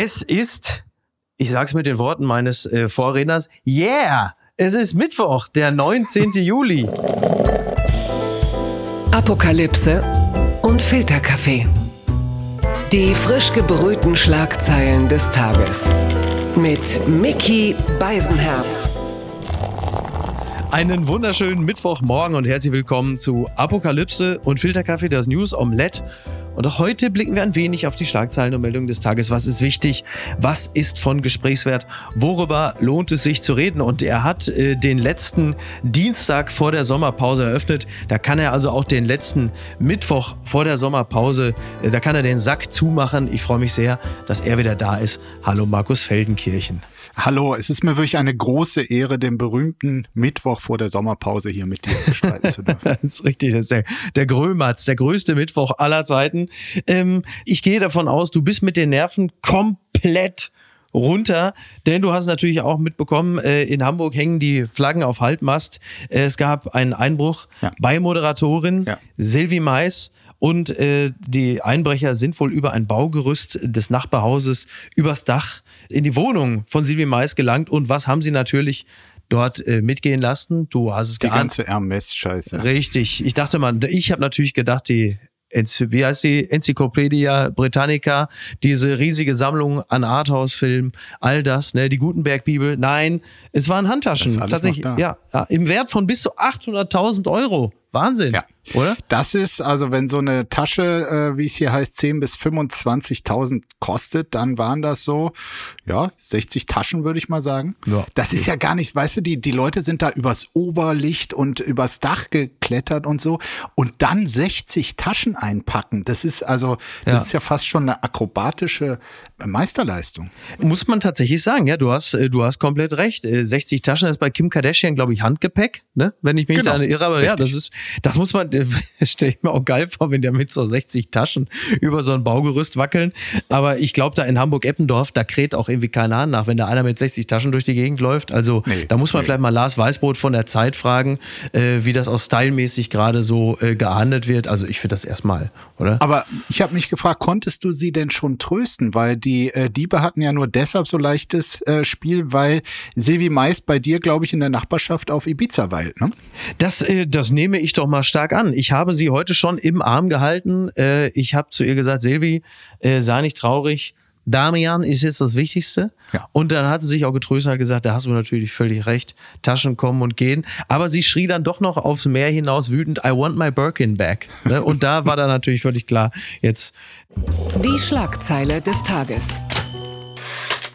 Es ist, ich sag's mit den Worten meines äh, Vorredners, yeah! Es ist Mittwoch, der 19. Juli. Apokalypse und Filterkaffee. Die frisch gebrühten Schlagzeilen des Tages. Mit Mickey Beisenherz. Einen wunderschönen Mittwochmorgen und herzlich willkommen zu Apokalypse und Filterkaffee, das News Omelette. Und auch heute blicken wir ein wenig auf die Schlagzeilen und Meldungen des Tages. Was ist wichtig? Was ist von Gesprächswert? Worüber lohnt es sich zu reden? Und er hat äh, den letzten Dienstag vor der Sommerpause eröffnet. Da kann er also auch den letzten Mittwoch vor der Sommerpause, äh, da kann er den Sack zumachen. Ich freue mich sehr, dass er wieder da ist. Hallo Markus Feldenkirchen. Hallo, es ist mir wirklich eine große Ehre, den berühmten Mittwoch vor der Sommerpause hier mit dir bestreiten zu dürfen. das ist richtig, das ist der, der Grömatz, der größte Mittwoch aller Zeiten. Ähm, ich gehe davon aus, du bist mit den Nerven komplett runter, denn du hast natürlich auch mitbekommen, äh, in Hamburg hängen die Flaggen auf Halbmast. Äh, es gab einen Einbruch ja. bei Moderatorin ja. Silvi Mais und äh, die Einbrecher sind wohl über ein Baugerüst des Nachbarhauses übers Dach in die Wohnung von Silvi Mais gelangt. Und was haben sie natürlich dort äh, mitgehen lassen? Du hast es Die geahnt. ganze Hermes-Scheiße. Richtig. Ich dachte mal, ich habe natürlich gedacht, die wie heißt die Enzyklopädie Britannica, diese riesige Sammlung an Arthouse-Filmen, all das, ne, die Gutenberg-Bibel. Nein, es waren Handtaschen. Tatsächlich, ja, ja, im Wert von bis zu 800.000 Euro. Wahnsinn. Ja. Oder? Das ist, also wenn so eine Tasche, äh, wie es hier heißt, 10 bis 25.000 kostet, dann waren das so, ja, 60 Taschen, würde ich mal sagen. Ja. Das ist ja gar nicht, weißt du, die, die Leute sind da übers Oberlicht und übers Dach geklettert und so und dann 60 Taschen einpacken. Das ist also, das ja. ist ja fast schon eine akrobatische Meisterleistung. Muss man tatsächlich sagen, ja, du hast, äh, du hast komplett recht. 60 äh, Taschen ist bei Kim Kardashian, glaube ich, Handgepäck, ne? Wenn ich mich genau. da irre, aber Richtig. ja, das ist, das muss man, das stelle ich mir auch geil vor, wenn der mit so 60 Taschen über so ein Baugerüst wackeln. Aber ich glaube, da in Hamburg-Eppendorf, da kräht auch irgendwie keiner an nach, wenn da einer mit 60 Taschen durch die Gegend läuft. Also nee, da muss man nee. vielleicht mal Lars Weißbrot von der Zeit fragen, äh, wie das auch stylmäßig gerade so äh, geahndet wird. Also ich finde das erstmal, oder? Aber ich habe mich gefragt, konntest du sie denn schon trösten? Weil die äh, Diebe hatten ja nur deshalb so leichtes äh, Spiel, weil Silvi meist bei dir, glaube ich, in der Nachbarschaft auf Ibiza weilt, ne? Das, äh, das nehme ich doch mal stark an. Ich habe sie heute schon im Arm gehalten. Äh, ich habe zu ihr gesagt, Silvi, äh, sei nicht traurig. Damian ist jetzt das Wichtigste. Ja. Und dann hat sie sich auch getröstet und hat gesagt, da hast du natürlich völlig recht. Taschen kommen und gehen. Aber sie schrie dann doch noch aufs Meer hinaus wütend, I want my Birkin back. Ne? Und da war dann natürlich völlig klar, jetzt. Die Schlagzeile des Tages.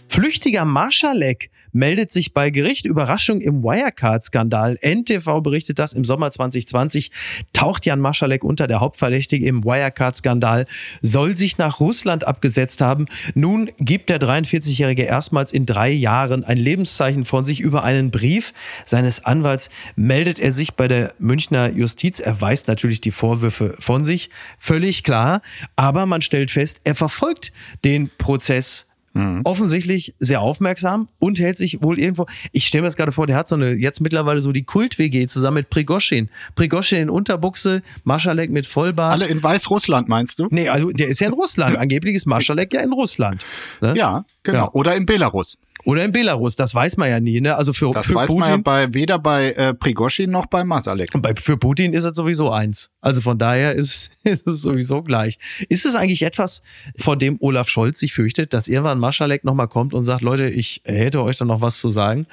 Flüchtiger Marschalek meldet sich bei Gericht. Überraschung im Wirecard-Skandal. NTV berichtet das im Sommer 2020. Taucht Jan Marschalek unter. Der Hauptverdächtige im Wirecard-Skandal soll sich nach Russland abgesetzt haben. Nun gibt der 43-Jährige erstmals in drei Jahren ein Lebenszeichen von sich über einen Brief seines Anwalts. Meldet er sich bei der Münchner Justiz. Er weist natürlich die Vorwürfe von sich. Völlig klar. Aber man stellt fest, er verfolgt den Prozess Mhm. Offensichtlich sehr aufmerksam und hält sich wohl irgendwo. Ich stelle mir das gerade vor, der hat so eine, jetzt mittlerweile so die Kult-WG zusammen mit Prigoschin. Prigoschin in Unterbuchse, Maschalek mit Vollbart. Alle in Weißrussland, meinst du? Nee, also der ist ja in Russland. Angeblich ist Maschalek ja in Russland. Ne? Ja, genau. Ja. Oder in Belarus. Oder in Belarus, das weiß man ja nie. Ne? Also für, das für weiß Putin, man ja bei, weder bei äh, Prigoschin noch bei Masalek. Bei, für Putin ist es sowieso eins. Also von daher ist, ist es sowieso gleich. Ist es eigentlich etwas, vor dem Olaf Scholz sich fürchtet, dass irgendwann Maschalek nochmal kommt und sagt, Leute, ich hätte euch da noch was zu sagen?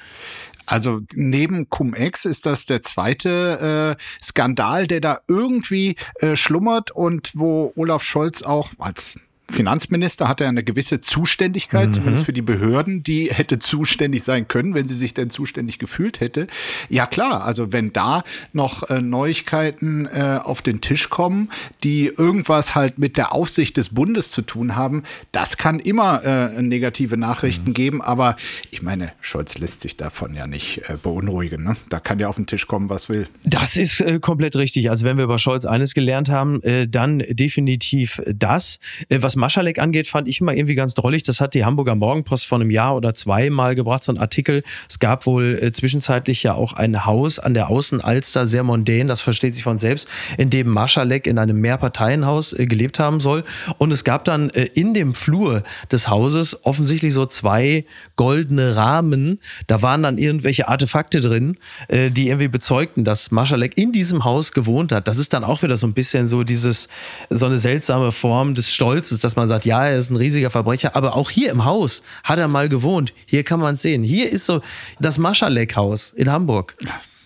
Also neben Cum-Ex ist das der zweite äh, Skandal, der da irgendwie äh, schlummert und wo Olaf Scholz auch als Finanzminister hat er eine gewisse Zuständigkeit, mhm. zumindest für die Behörden, die hätte zuständig sein können, wenn sie sich denn zuständig gefühlt hätte. Ja klar, also wenn da noch äh, Neuigkeiten äh, auf den Tisch kommen, die irgendwas halt mit der Aufsicht des Bundes zu tun haben, das kann immer äh, negative Nachrichten mhm. geben. Aber ich meine, Scholz lässt sich davon ja nicht äh, beunruhigen. Ne? Da kann ja auf den Tisch kommen, was will. Das ist äh, komplett richtig. Also wenn wir über Scholz eines gelernt haben, äh, dann definitiv das. was Maschalek angeht, fand ich immer irgendwie ganz drollig. Das hat die Hamburger Morgenpost vor einem Jahr oder zwei mal gebracht, so ein Artikel. Es gab wohl äh, zwischenzeitlich ja auch ein Haus an der Außenalster, sehr mondän, das versteht sich von selbst, in dem Maschalek in einem Mehrparteienhaus äh, gelebt haben soll. Und es gab dann äh, in dem Flur des Hauses offensichtlich so zwei goldene Rahmen. Da waren dann irgendwelche Artefakte drin, äh, die irgendwie bezeugten, dass Maschalek in diesem Haus gewohnt hat. Das ist dann auch wieder so ein bisschen so dieses, so eine seltsame Form des Stolzes, dass man sagt, ja, er ist ein riesiger Verbrecher, aber auch hier im Haus hat er mal gewohnt. Hier kann man es sehen. Hier ist so das Maschalek-Haus in Hamburg.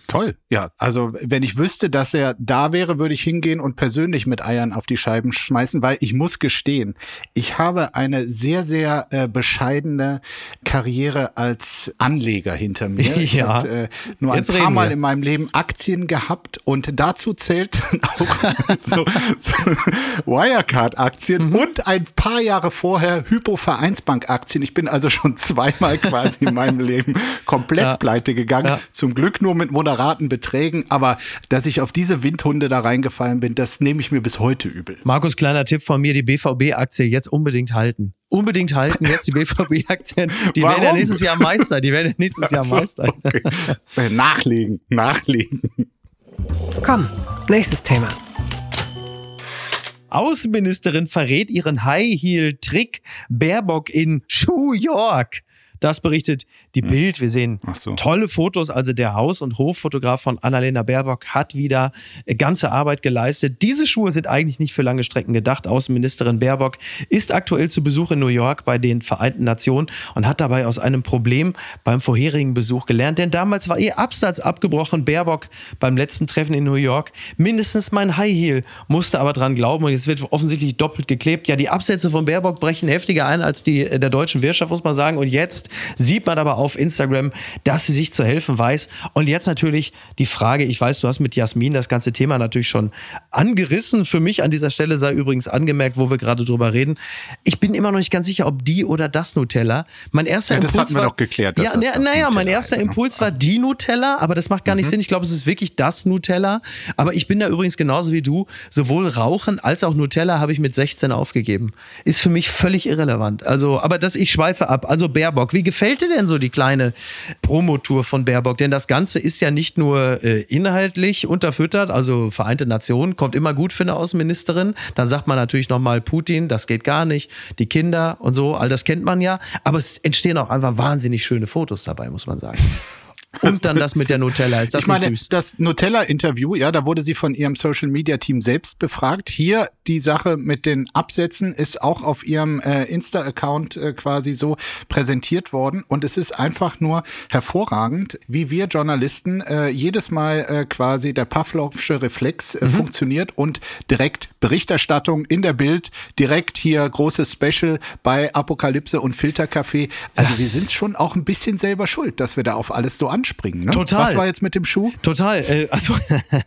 Toll. Ja, also wenn ich wüsste, dass er da wäre, würde ich hingehen und persönlich mit Eiern auf die Scheiben schmeißen, weil ich muss gestehen, ich habe eine sehr, sehr äh, bescheidene Karriere als Anleger hinter mir. Ja. Ich habe äh, nur Jetzt ein paar Mal wir. in meinem Leben Aktien gehabt und dazu zählt auch so, so Wirecard-Aktien Mhm. und ein paar Jahre vorher Hypo-Vereinsbank-Aktien. Ich bin also schon zweimal quasi in meinem Leben komplett Ja. pleite gegangen. Ja. Zum Glück nur mit moderaten Beträgen, aber dass ich auf diese Windhunde da reingefallen bin, das nehme ich mir bis heute übel. Markus, kleiner Tipp von mir, die BVB-Aktie jetzt unbedingt halten. Unbedingt halten jetzt die BVB-Aktien. Die werden ja Warum? nächstes Jahr Meister. Die werden ja nächstes Jahr Meister. okay. Äh, Nachlegen, nachlegen. Komm, nächstes Thema. Außenministerin verrät ihren High-Heel-Trick Baerbock in New York. Das berichtet die Bild. Wir sehen so. tolle Fotos. Also der Haus- und Hoffotograf von Annalena Baerbock hat wieder äh, ganze Arbeit geleistet. Diese Schuhe sind eigentlich nicht für lange Strecken gedacht. Außenministerin Baerbock ist aktuell zu Besuch in New York bei den Vereinten Nationen und hat dabei aus einem Problem beim vorherigen Besuch gelernt. Denn damals war ihr Absatz abgebrochen. Baerbock beim letzten Treffen in New York. Mindestens mein High Heel musste aber dran glauben und jetzt wird offensichtlich doppelt geklebt. Ja, die Absätze von Baerbock brechen heftiger ein als die äh, der deutschen Wirtschaft, muss man sagen. Und jetzt sieht man aber auf Instagram, dass sie sich zu helfen weiß. Und jetzt natürlich die Frage, ich weiß, du hast mit Jasmin das ganze Thema natürlich schon angerissen. Für mich an dieser Stelle sei übrigens angemerkt, wo wir gerade drüber reden. Ich bin immer noch nicht ganz sicher, ob die oder das Nutella. Mein erster Ja, das Impuls hatten wir war, doch geklärt, Ja, das na, naja, mein erster ist, ne? Impuls war die Nutella, aber das macht gar Mhm. nicht Sinn. Ich glaube, es ist wirklich das Nutella. Aber ich bin da übrigens genauso wie du. Sowohl Rauchen als auch Nutella habe ich mit 16 aufgegeben. Ist für mich völlig irrelevant. Also, aber das, ich schweife ab. Also Baerbock, wie gefällt dir denn so die kleine Promotour von Baerbock? Denn das Ganze ist ja nicht nur äh, inhaltlich unterfüttert, also Vereinte Nationen kommt immer gut für eine Außenministerin. Dann sagt man natürlich nochmal Putin, das geht gar nicht. Die Kinder und so, all das kennt man ja. Aber es entstehen auch einfach wahnsinnig schöne Fotos dabei, muss man sagen. Und dann das mit der Nutella. Ist das ich meine, nicht süß? das Nutella-Interview, ja, da wurde sie von ihrem Social-Media-Team selbst befragt. Hier die Sache mit den Absätzen ist auch auf ihrem äh, Insta-Account äh, quasi so präsentiert worden. Und es ist einfach nur hervorragend, wie wir Journalisten äh, jedes Mal äh, quasi der Pavlovsche Reflex äh, funktioniert und direkt Berichterstattung in der Bild, direkt hier großes Special bei Apokalypse und Filtercafé. Also wir sind schon auch ein bisschen selber schuld, dass wir da auf alles so anspringen. Ne? Total. Was war jetzt mit dem Schuh? Total. Äh, also,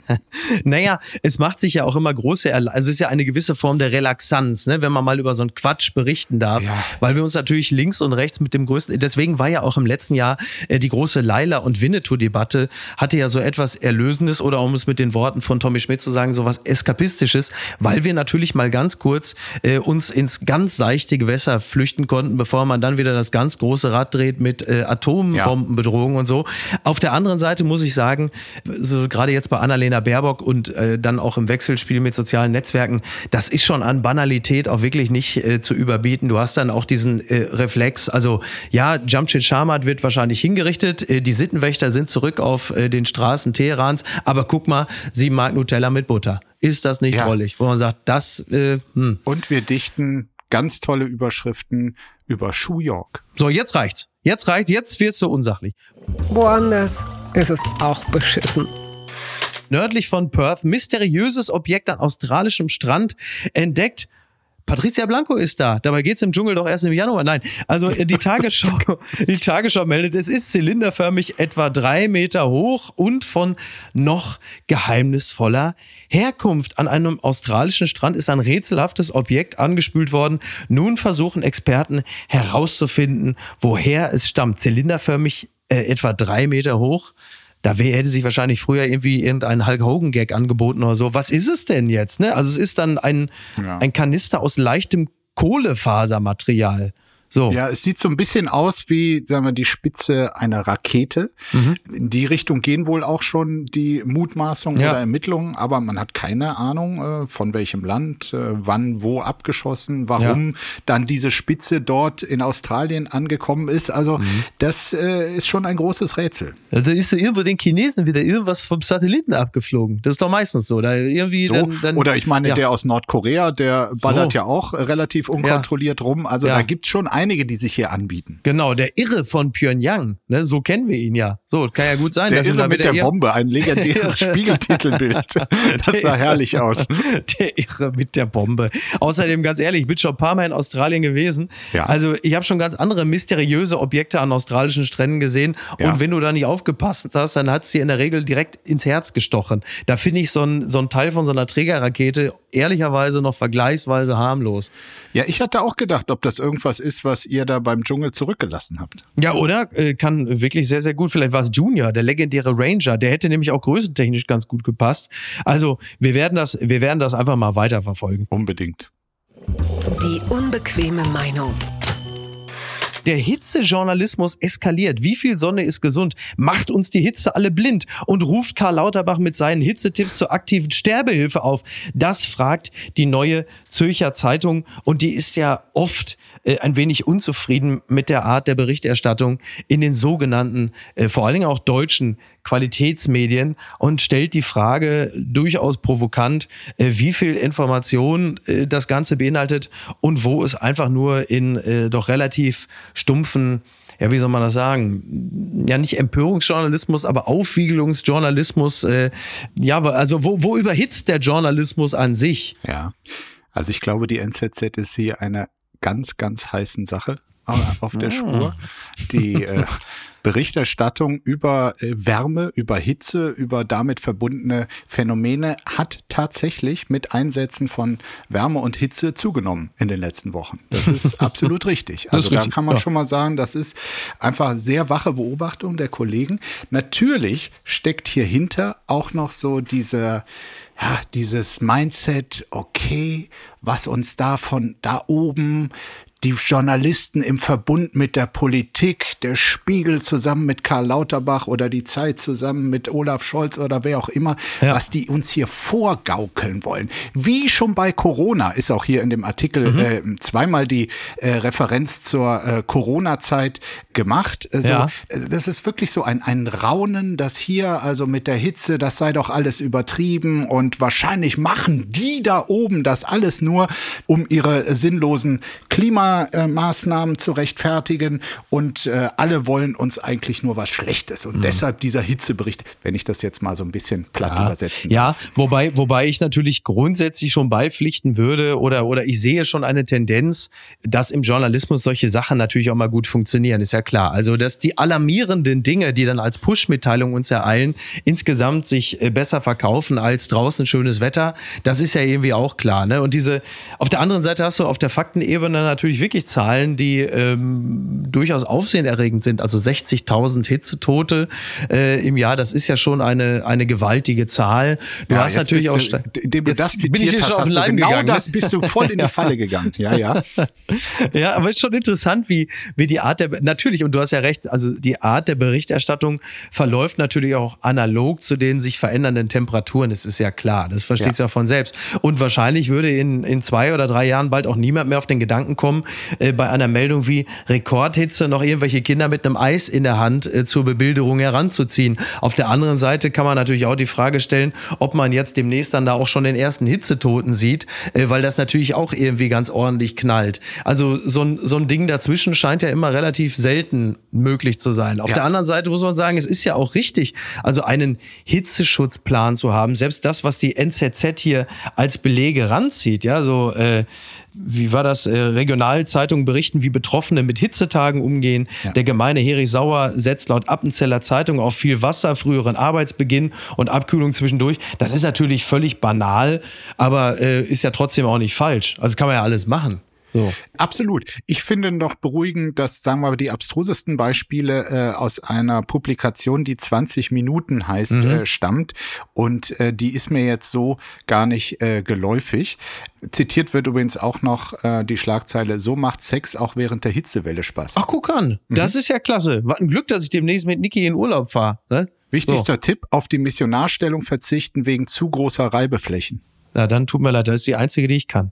naja, es macht sich ja auch immer große, Erla also es ist ja eine gewisse Form der Relaxanz, ne, wenn man mal über so einen Quatsch berichten darf, Ja. weil wir uns natürlich links und rechts mit dem größten, deswegen war ja auch im letzten Jahr äh, die große Laila und Winnetou-Debatte hatte ja so etwas Erlösendes oder um es mit den Worten von Tommy Schmidt zu sagen, so was Eskapistisches, weil wir natürlich mal ganz kurz äh, uns ins ganz seichte Gewässer flüchten konnten, bevor man dann wieder das ganz große Rad dreht mit äh, Atombombenbedrohung und so. Auf der anderen Seite muss ich sagen, so gerade jetzt bei Annalena Baerbock und äh, dann auch im Wechselspiel mit sozialen Netzwerken, das ist schon an Banalität auch wirklich nicht äh, zu überbieten. Du hast dann auch diesen äh, Reflex, also ja, Jamshid Sharmat wird wahrscheinlich hingerichtet, äh, die Sittenwächter sind zurück auf äh, den Straßen Teherans, aber guck mal, sie mag Nutella mit Butter. Ist das nicht Ja. drollig? Wo man sagt, das, äh, hm. Und wir dichten ganz tolle Überschriften über Schuh York. So, jetzt reicht's. Jetzt reicht's, jetzt wirst du unsachlich. Woanders ist es auch beschissen. Nördlich von Perth mysteriöses Objekt an australischem Strand entdeckt. Patricia Blanco ist da. Dabei geht's im Dschungel doch erst im Januar. Nein, also äh, die Tagesschau, die Tagesschau meldet, es ist zylinderförmig etwa drei Meter hoch und von noch geheimnisvoller Herkunft. An einem australischen Strand ist ein rätselhaftes Objekt angespült worden. Nun versuchen Experten herauszufinden, woher es stammt. Zylinderförmig äh, etwa drei Meter hoch. Da hätte sich wahrscheinlich früher irgendwie irgendein Hulk Hogan Gag angeboten oder so. Was ist es denn jetzt? Ne? Also es ist dann ein, Ja. ein Kanister aus leichtem Kohlefasermaterial. So. Ja, es sieht so ein bisschen aus wie, sagen wir, die Spitze einer Rakete. Mhm. In die Richtung gehen wohl auch schon die Mutmaßungen ja. oder Ermittlungen, aber man hat keine Ahnung, äh, von welchem Land, äh, wann, wo abgeschossen, warum ja. dann diese Spitze dort in Australien angekommen ist. Also mhm. das äh, ist schon ein großes Rätsel. Ja, da ist ja irgendwo den Chinesen wieder irgendwas vom Satelliten abgeflogen. Das ist doch meistens so. Da irgendwie so. Dann, dann, oder ich meine, der aus Nordkorea, der ballert so. ja auch relativ unkontrolliert rum. Also da gibt's schon einige, die sich hier anbieten. Genau, der Irre von Pyongyang, ne, so kennen wir ihn ja. So, kann ja gut sein. Der Irre mit der Bombe, ein legendäres Spiegeltitelbild. Das sah herrlich aus. Der Irre mit der Bombe. Außerdem, ganz ehrlich, ich bin schon ein paar Mal in Australien gewesen. Ja. Also ich habe schon ganz andere mysteriöse Objekte an australischen Stränden gesehen. Ja. Und wenn du da nicht aufgepasst hast, dann hat es dir in der Regel direkt ins Herz gestochen. Da finde ich so ein, so ein Teil von so einer Trägerrakete ehrlicherweise noch vergleichsweise harmlos. Ja, ich hatte auch gedacht, ob das irgendwas ist, was ihr da beim Dschungel zurückgelassen habt. Ja, oder? Äh, kann wirklich sehr, sehr gut. Vielleicht war es Junior, der legendäre Ranger. Der hätte nämlich auch größentechnisch ganz gut gepasst. Also, wir werden das, wir werden das einfach mal weiterverfolgen. Unbedingt. Die unbequeme Meinung. Der Hitzejournalismus eskaliert. Wie viel Sonne ist gesund? Macht uns die Hitze alle blind? Und ruft Karl Lauterbach mit seinen Hitzetipps zur aktiven Sterbehilfe auf? Das fragt die neue Zürcher Zeitung. Und die ist ja oft äh, ein wenig unzufrieden mit der Art der Berichterstattung in den sogenannten, äh, vor allen Dingen auch deutschen Qualitätsmedien und stellt die Frage durchaus provokant, äh, wie viel Information äh, das Ganze beinhaltet und wo es einfach nur in äh, doch relativ stumpfen ja, wie soll man das sagen? Ja, nicht Empörungsjournalismus, aber Aufwiegelungsjournalismus. Äh, ja, also wo, wo überhitzt der Journalismus an sich? Ja, also ich glaube, die NZZ ist hier einer ganz, ganz heißen Sache auf der ah. Spur. Die äh, Berichterstattung über äh, Wärme, über Hitze, über damit verbundene Phänomene hat tatsächlich mit Einsätzen von Wärme und Hitze zugenommen in den letzten Wochen. Das ist absolut richtig. Also da kann man ja. schon mal sagen, das ist einfach sehr wache Beobachtung der Kollegen. Natürlich steckt hier hinter auch noch so diese ja, dieses Mindset, okay, was uns da von da oben die Journalisten im Verbund mit der Politik, der Spiegel zusammen mit Karl Lauterbach oder die Zeit zusammen mit Olaf Scholz oder wer auch immer, ja. was die uns hier vorgaukeln wollen. Wie schon bei Corona ist auch hier in dem Artikel mhm. äh, zweimal die äh, Referenz zur äh, Corona-Zeit gemacht. Also, ja. Äh, das ist wirklich so ein, ein Raunen, dass hier also mit der Hitze, das sei doch alles übertrieben und wahrscheinlich machen die da oben das alles nur, um ihre sinnlosen Klima Corona-Maßnahmen zu rechtfertigen und äh, alle wollen uns eigentlich nur was Schlechtes. Und mhm. deshalb dieser Hitzebericht, wenn ich das jetzt mal so ein bisschen platt ja. übersetzen Ja, wobei, wobei ich natürlich grundsätzlich schon beipflichten würde oder, oder ich sehe schon eine Tendenz, dass im Journalismus solche Sachen natürlich auch mal gut funktionieren, ist ja klar. Also, dass die alarmierenden Dinge, die dann als Push-Mitteilung uns ereilen, insgesamt sich äh, besser verkaufen als draußen schönes Wetter, das ist ja irgendwie auch klar. Ne? Und diese, auf der anderen Seite hast du auf der Faktenebene natürlich wirklich Zahlen, die ähm, durchaus aufsehenerregend sind. Also 60.000 Hitzetote äh, im Jahr, das ist ja schon eine, eine gewaltige Zahl. Du ja, hast natürlich auch. Du, indem du das bin ich dir schon auf den Leim genau gegangen. Ne? das bist du voll in die Falle gegangen. Ja, ja. ja, aber es ist schon interessant, wie, wie die Art der. Natürlich, und du hast ja recht, also die Art der Berichterstattung verläuft natürlich auch analog zu den sich verändernden Temperaturen. Das ist ja klar. Das versteht ja. ja von selbst. Und wahrscheinlich würde in, in zwei oder drei Jahren bald auch niemand mehr auf den Gedanken kommen, äh, bei einer Meldung wie Rekordhitze noch irgendwelche Kinder mit einem Eis in der Hand äh, zur Bebilderung heranzuziehen. Auf der anderen Seite kann man natürlich auch die Frage stellen, ob man jetzt demnächst dann da auch schon den ersten Hitzetoten sieht, äh, weil das natürlich auch irgendwie ganz ordentlich knallt. Also so ein, so ein Ding dazwischen scheint ja immer relativ selten möglich zu sein. Auf ja. der anderen Seite muss man sagen, es ist ja auch richtig, also einen Hitzeschutzplan zu haben. Selbst das, was die NZZ hier als Belege ranzieht, ja, so äh, wie war das, äh, Regionalzeitungen berichten, wie Betroffene mit Hitzetagen umgehen. Ja. Der gemeine Heri Sauer setzt laut Appenzeller Zeitung auf viel Wasser, früheren Arbeitsbeginn und Abkühlung zwischendurch. Das ist natürlich völlig banal, aber äh, ist ja trotzdem auch nicht falsch. Also kann man ja alles machen. So. Absolut. Ich finde noch beruhigend, dass, sagen wir mal, die abstrusesten Beispiele äh, aus einer Publikation, die 20 Minuten heißt, mhm. äh, stammt. Und äh, die ist mir jetzt so gar nicht äh, geläufig. Zitiert wird übrigens auch noch äh, die Schlagzeile, so macht Sex auch während der Hitzewelle Spaß. Ach, guck an. Mhm. Das ist ja klasse. Was ein Glück, dass ich demnächst mit Niki in Urlaub fahre. Ne? Wichtigster so. Tipp, auf die Missionarstellung verzichten wegen zu großer Reibeflächen. Na, dann tut mir leid, das ist die einzige, die ich kann.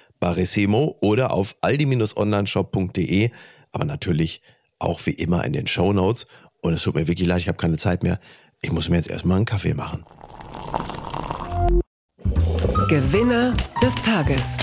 Barissimo oder auf aldi-onlineshop.de, aber natürlich auch wie immer in den Show Notes. Und es tut mir wirklich leid, ich habe keine Zeit mehr. Ich muss mir jetzt erstmal einen Kaffee machen. Gewinner des Tages.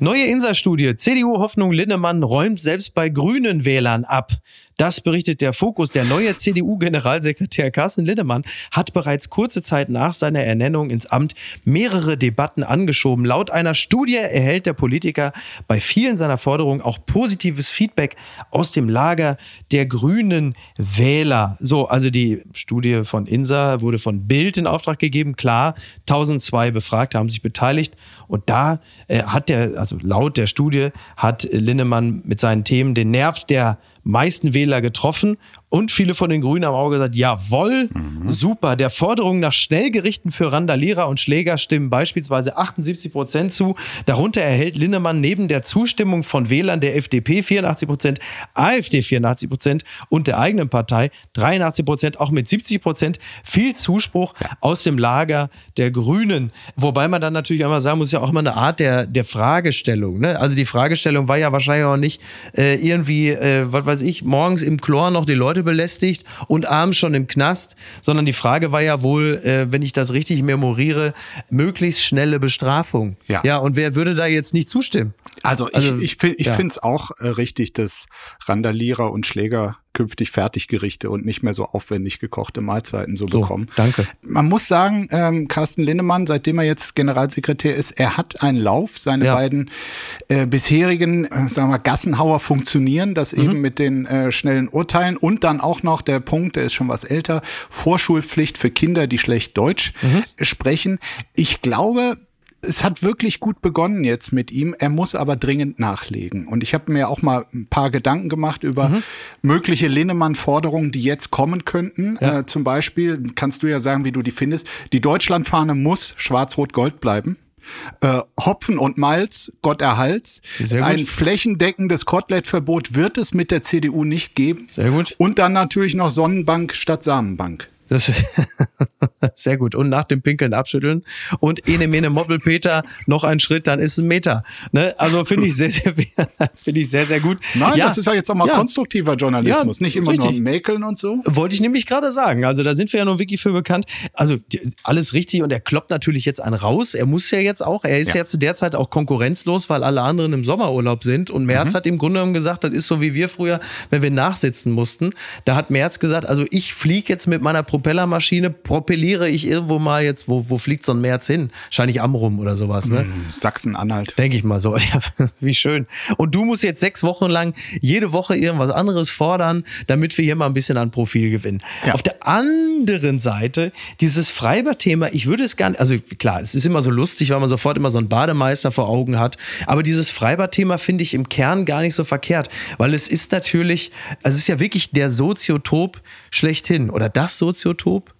Neue Insa-Studie. CDU-Hoffnung Linnemann räumt selbst bei grünen Wählern ab. Das berichtet der Fokus. Der neue CDU-Generalsekretär Carsten Lindemann hat bereits kurze Zeit nach seiner Ernennung ins Amt mehrere Debatten angeschoben. Laut einer Studie erhält der Politiker bei vielen seiner Forderungen auch positives Feedback aus dem Lager der grünen Wähler. So, also die Studie von INSA wurde von Bild in Auftrag gegeben. Klar, 1002 Befragte haben sich beteiligt. Und da äh, hat der, also laut der Studie, hat Lindemann mit seinen Themen den Nerv der meisten Wähler getroffen und viele von den Grünen haben auch gesagt, jawohl, mhm. super. Der Forderung nach Schnellgerichten für Randalierer und Schläger stimmen beispielsweise 78 Prozent zu. Darunter erhält Linnemann neben der Zustimmung von Wählern der FDP 84 Prozent, AfD 84 Prozent und der eigenen Partei 83 Prozent, auch mit 70 Prozent viel Zuspruch ja. aus dem Lager der Grünen. Wobei man dann natürlich einmal sagen muss, ja auch immer eine Art der, der Fragestellung. Ne? Also die Fragestellung war ja wahrscheinlich auch nicht äh, irgendwie, äh, was weiß ich, morgens im Chlor noch die Leute belästigt und abends schon im Knast, sondern die Frage war ja wohl, äh, wenn ich das richtig memoriere, möglichst schnelle Bestrafung. Ja. ja, und wer würde da jetzt nicht zustimmen? Also, also ich, ich, ich ja. finde es auch äh, richtig, dass Randalierer und Schläger künftig Fertiggerichte und nicht mehr so aufwendig gekochte Mahlzeiten so, so bekommen. Danke. Man muss sagen, ähm, Carsten Linnemann, seitdem er jetzt Generalsekretär ist, er hat einen Lauf. Seine ja. beiden äh, bisherigen, äh, sagen wir, Gassenhauer funktionieren, das mhm. eben mit den äh, schnellen Urteilen und dann auch noch der Punkt, der ist schon was älter, Vorschulpflicht für Kinder, die schlecht Deutsch mhm. sprechen. Ich glaube, es hat wirklich gut begonnen jetzt mit ihm. Er muss aber dringend nachlegen. Und ich habe mir auch mal ein paar Gedanken gemacht über mhm. mögliche Linnemann-Forderungen, die jetzt kommen könnten. Ja. Äh, zum Beispiel kannst du ja sagen, wie du die findest. Die Deutschlandfahne muss schwarz-rot-gold bleiben. Äh, Hopfen und Malz, Gott erhalts. Ein flächendeckendes Kotelettverbot wird es mit der CDU nicht geben. Sehr gut. Und dann natürlich noch Sonnenbank statt Samenbank. Das sehr gut. Und nach dem Pinkeln abschütteln. Und ene mene Mobbel Peter noch einen Schritt, dann ist es ein Meter. Ne? Also finde ich sehr, sehr, finde ich sehr, sehr gut. Nein, ja. das ist ja jetzt auch mal ja. konstruktiver Journalismus, ja, nicht immer richtig. nur mäkeln und so. Wollte ich nämlich gerade sagen. Also da sind wir ja nur wirklich für bekannt. Also alles richtig und er kloppt natürlich jetzt einen raus. Er muss ja jetzt auch. Er ist ja, zu der Zeit auch konkurrenzlos, weil alle anderen im Sommerurlaub sind. Und Merz mhm. hat im Grunde genommen gesagt, das ist so wie wir früher, wenn wir nachsitzen mussten. Da hat Merz gesagt, also ich fliege jetzt mit meiner Pro Propellermaschine propelliere ich irgendwo mal jetzt, wo, wo fliegt so ein März hin? Wahrscheinlich Amrum oder sowas, ne? Sachsen-Anhalt. Denke ich mal so. Ja, wie schön. Und du musst jetzt sechs Wochen lang jede Woche irgendwas anderes fordern, damit wir hier mal ein bisschen an Profil gewinnen. Ja. Auf der anderen Seite, dieses Freibad-Thema, ich würde es gar nicht, also klar, es ist immer so lustig, weil man sofort immer so einen Bademeister vor Augen hat. Aber dieses Freibad-Thema finde ich im Kern gar nicht so verkehrt, weil es ist natürlich, also es ist ja wirklich der Soziotop schlechthin oder das Soziotop.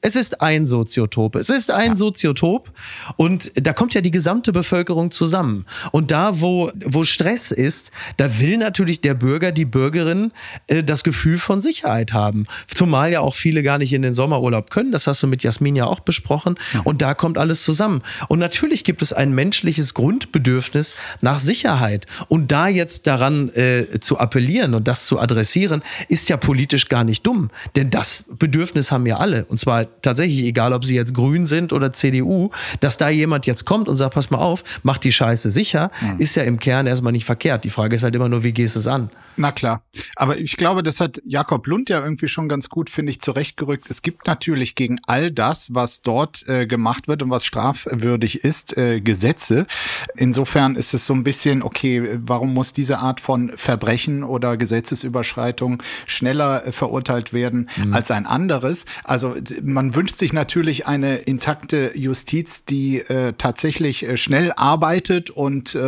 Es ist ein Soziotop. Es ist ein Soziotop und da kommt ja die gesamte Bevölkerung zusammen. Und da, wo, wo Stress ist, da will natürlich der Bürger, die Bürgerin äh, das Gefühl von Sicherheit haben. Zumal ja auch viele gar nicht in den Sommerurlaub können. Das hast du mit Jasmin ja auch besprochen. Und da kommt alles zusammen. Und natürlich gibt es ein menschliches Grundbedürfnis nach Sicherheit. Und da jetzt daran äh, zu appellieren und das zu adressieren, ist ja politisch gar nicht dumm. Denn das Bedürfnis haben ja alle. Und zwar tatsächlich, egal ob sie jetzt grün sind oder CDU, dass da jemand jetzt kommt und sagt, pass mal auf, mach die Scheiße sicher, ist ja im Kern erstmal nicht verkehrt. Die Frage ist halt immer nur, wie gehst du es an? Na klar. Aber ich glaube, das hat Jakob Lund ja irgendwie schon ganz gut, finde ich, zurechtgerückt. Es gibt natürlich gegen all das, was dort äh, gemacht wird und was strafwürdig ist, äh, Gesetze. Insofern ist es so ein bisschen, okay, warum muss diese Art von Verbrechen oder Gesetzesüberschreitung schneller äh, verurteilt werden als ein anderes? Also d- man wünscht sich natürlich eine intakte Justiz, die äh, tatsächlich äh, schnell arbeitet und äh,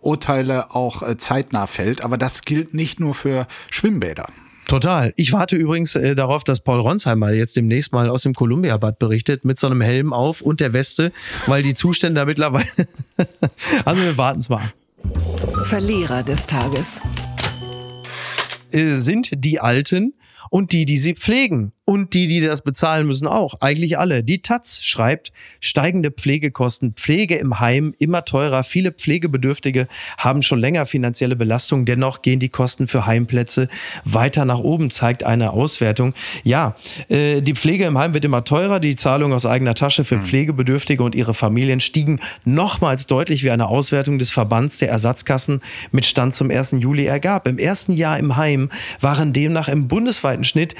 Urteile auch äh, zeitnah fällt. Aber das gilt nicht nur für Schwimmbäder. Total. Ich warte übrigens äh, darauf, dass Paul Ronsheimer jetzt demnächst mal aus dem Columbia-Bad berichtet, mit so einem Helm auf und der Weste, weil die Zustände da mittlerweile. also wir warten es mal. Verlierer des Tages. Äh, sind die Alten und die, die sie pflegen. Und die, die das bezahlen müssen auch. Eigentlich alle. Die Taz schreibt, steigende Pflegekosten, Pflege im Heim immer teurer. Viele Pflegebedürftige haben schon länger finanzielle Belastung. Dennoch gehen die Kosten für Heimplätze weiter nach oben, zeigt eine Auswertung. Ja, äh, die Pflege im Heim wird immer teurer. Die Zahlungen aus eigener Tasche für Pflegebedürftige und ihre Familien stiegen nochmals deutlich, wie eine Auswertung des Verbands der Ersatzkassen mit Stand zum 1. Juli ergab. Im ersten Jahr im Heim waren demnach im bundesweiten Schnitt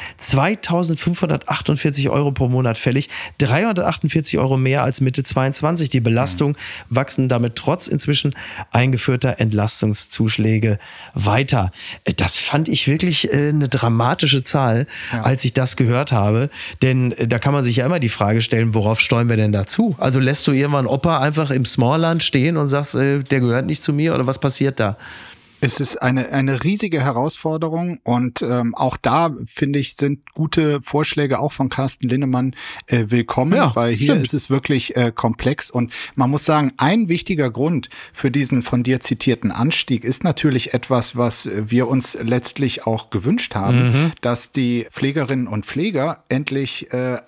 2548 Euro pro Monat fällig, 348 Euro mehr als Mitte 22. Die Belastungen wachsen damit trotz inzwischen eingeführter Entlastungszuschläge weiter. Das fand ich wirklich äh, eine dramatische Zahl, als ich das gehört habe. Denn äh, da kann man sich ja immer die Frage stellen, worauf steuern wir denn dazu? Also lässt du irgendwann Opa einfach im Smallland stehen und sagst, äh, der gehört nicht zu mir oder was passiert da? Es ist eine, eine riesige Herausforderung und ähm, auch da, finde ich, sind gute Vorschläge auch von Carsten Linnemann äh, willkommen, Ja, weil hier stimmt. ist es wirklich äh, komplex und man muss sagen, ein wichtiger Grund für diesen von dir zitierten Anstieg ist natürlich etwas, was wir uns letztlich auch gewünscht haben, Mhm. dass die Pflegerinnen und Pfleger endlich äh,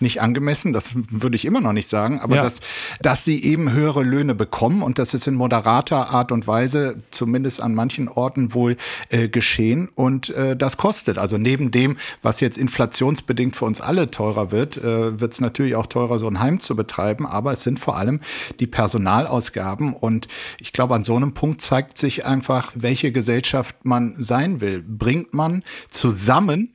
nicht angemessen, das würde ich immer noch nicht sagen, aber Ja. dass, dass sie eben höhere Löhne bekommen und das ist in moderater Art und Weise zumindest an manchen Orten wohl äh, geschehen und äh, das kostet. Also neben dem, was jetzt inflationsbedingt für uns alle teurer wird, äh, wird es natürlich auch teurer, so ein Heim zu betreiben, aber es sind vor allem die Personalausgaben und ich glaube, an so einem Punkt zeigt sich einfach, welche Gesellschaft man sein will. Bringt man zusammen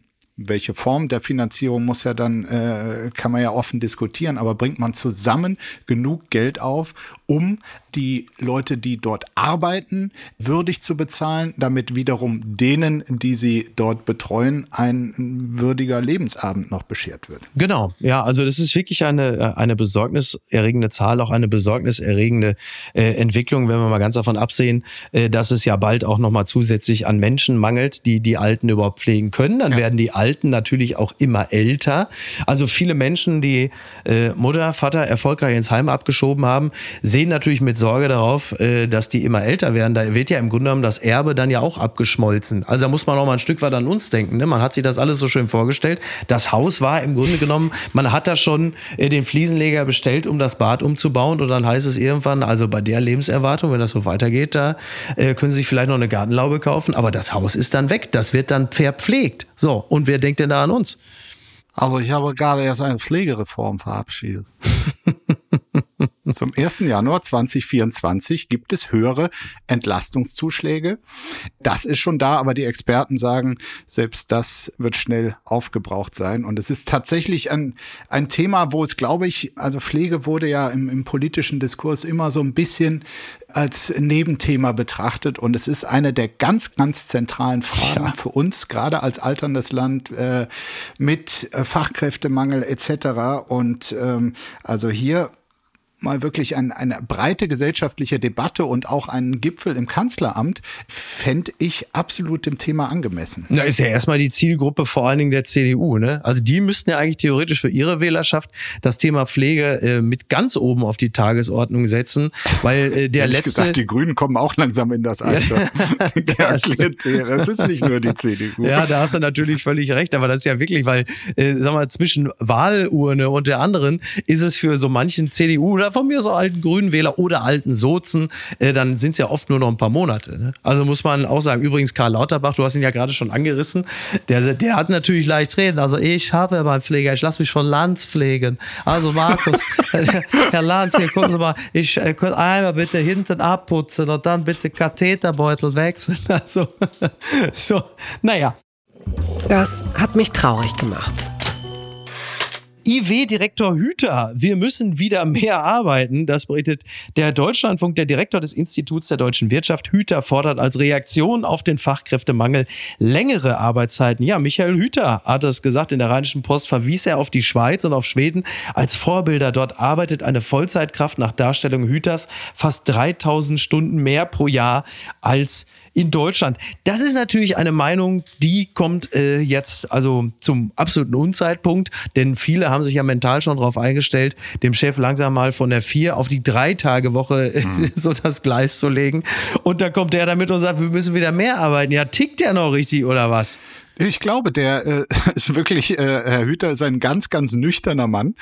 welche Form der Finanzierung muss ja dann, äh, kann man ja offen diskutieren, aber bringt man zusammen genug Geld auf, um die Leute, die dort arbeiten, würdig zu bezahlen, damit wiederum denen, die sie dort betreuen, ein würdiger Lebensabend noch beschert wird. Genau, ja, also das ist wirklich eine, äh, eine besorgniserregende Zahl, auch eine besorgniserregende äh, Entwicklung, wenn wir mal ganz davon absehen, äh, dass es ja bald auch nochmal zusätzlich an Menschen mangelt, die die Alten überhaupt pflegen können. Dann werden die Alten natürlich auch immer älter. Also viele Menschen, die äh, Mutter, Vater erfolgreich ins Heim abgeschoben haben, sehen natürlich mit Sorge darauf, äh, dass die immer älter werden. Da wird ja im Grunde genommen das Erbe dann ja auch abgeschmolzen. Also da muss man auch mal ein Stück weit an uns denken. Ne? Man hat sich das alles so schön vorgestellt. Das Haus war im Grunde genommen, man hat da schon äh, den Fliesenleger bestellt, um das Bad umzubauen. Und dann heißt es irgendwann, also bei der Lebenserwartung, wenn das so weitergeht, da äh, können Sie sich vielleicht noch eine Gartenlaube kaufen. Aber das Haus ist dann weg. Das wird dann verpflegt. So, und wer denkt denn da an uns? Also ich habe gerade erst eine Pflegereform verabschiedet. Zum 1. Januar 2024 gibt es höhere Entlastungszuschläge. Das ist schon da, aber die Experten sagen, selbst das wird schnell aufgebraucht sein. Und es ist tatsächlich ein, ein Thema, wo es, glaube ich, also Pflege wurde ja im, im politischen Diskurs immer so ein bisschen als Nebenthema betrachtet. Und es ist eine der ganz, ganz zentralen Fragen ja. für uns, gerade als alterndes Land äh, mit äh, Fachkräftemangel etc. Und ähm, also hier mal wirklich ein, eine breite gesellschaftliche Debatte und auch einen Gipfel im Kanzleramt, fände ich absolut dem Thema angemessen. Na, ist ja erstmal die Zielgruppe vor allen Dingen der CDU, ne? Also die müssten ja eigentlich theoretisch für ihre Wählerschaft das Thema Pflege äh, mit ganz oben auf die Tagesordnung setzen, weil äh, der letzte. Gesagt, die Grünen kommen auch langsam in das Alter. Es ist nicht nur die CDU. Ja, da hast du natürlich völlig recht, aber das ist ja wirklich, weil, äh, sag mal, zwischen Wahlurne und der anderen ist es für so manchen CDU oder von mir so alten Grünen Wähler oder alten Sozen, äh, dann sind es ja oft nur noch ein paar Monate. Ne? Also muss man auch sagen, übrigens Karl Lauterbach, du hast ihn ja gerade schon angerissen, der, der hat natürlich leicht reden. Also ich habe ja mal Pfleger, ich lasse mich von Lanz pflegen. Also Markus, Herr Lanz, hier gucken Sie mal, ich äh, könnte einmal bitte hinten abputzen und dann bitte Katheterbeutel wechseln. Also so, naja. Das hat mich traurig gemacht. IW-Direktor Hüter, wir müssen wieder mehr arbeiten. Das berichtet der Deutschlandfunk. Der Direktor des Instituts der deutschen Wirtschaft, Hüter, fordert als Reaktion auf den Fachkräftemangel längere Arbeitszeiten. Ja, Michael Hüter hat es gesagt. In der Rheinischen Post verwies er auf die Schweiz und auf Schweden als Vorbilder. Dort arbeitet eine Vollzeitkraft nach Darstellung Hüters fast 3000 Stunden mehr pro Jahr als in Deutschland. Das ist natürlich eine Meinung, die kommt äh, jetzt also zum absoluten Unzeitpunkt, denn viele haben sich ja mental schon darauf eingestellt, dem Chef langsam mal von der vier auf die drei Tage Woche mhm. so das Gleis zu legen. Und da kommt der damit und sagt, wir müssen wieder mehr arbeiten. Ja, tickt der noch richtig oder was? Ich glaube, der äh, ist wirklich, äh, Herr Hüter ist ein ganz, ganz nüchterner Mann,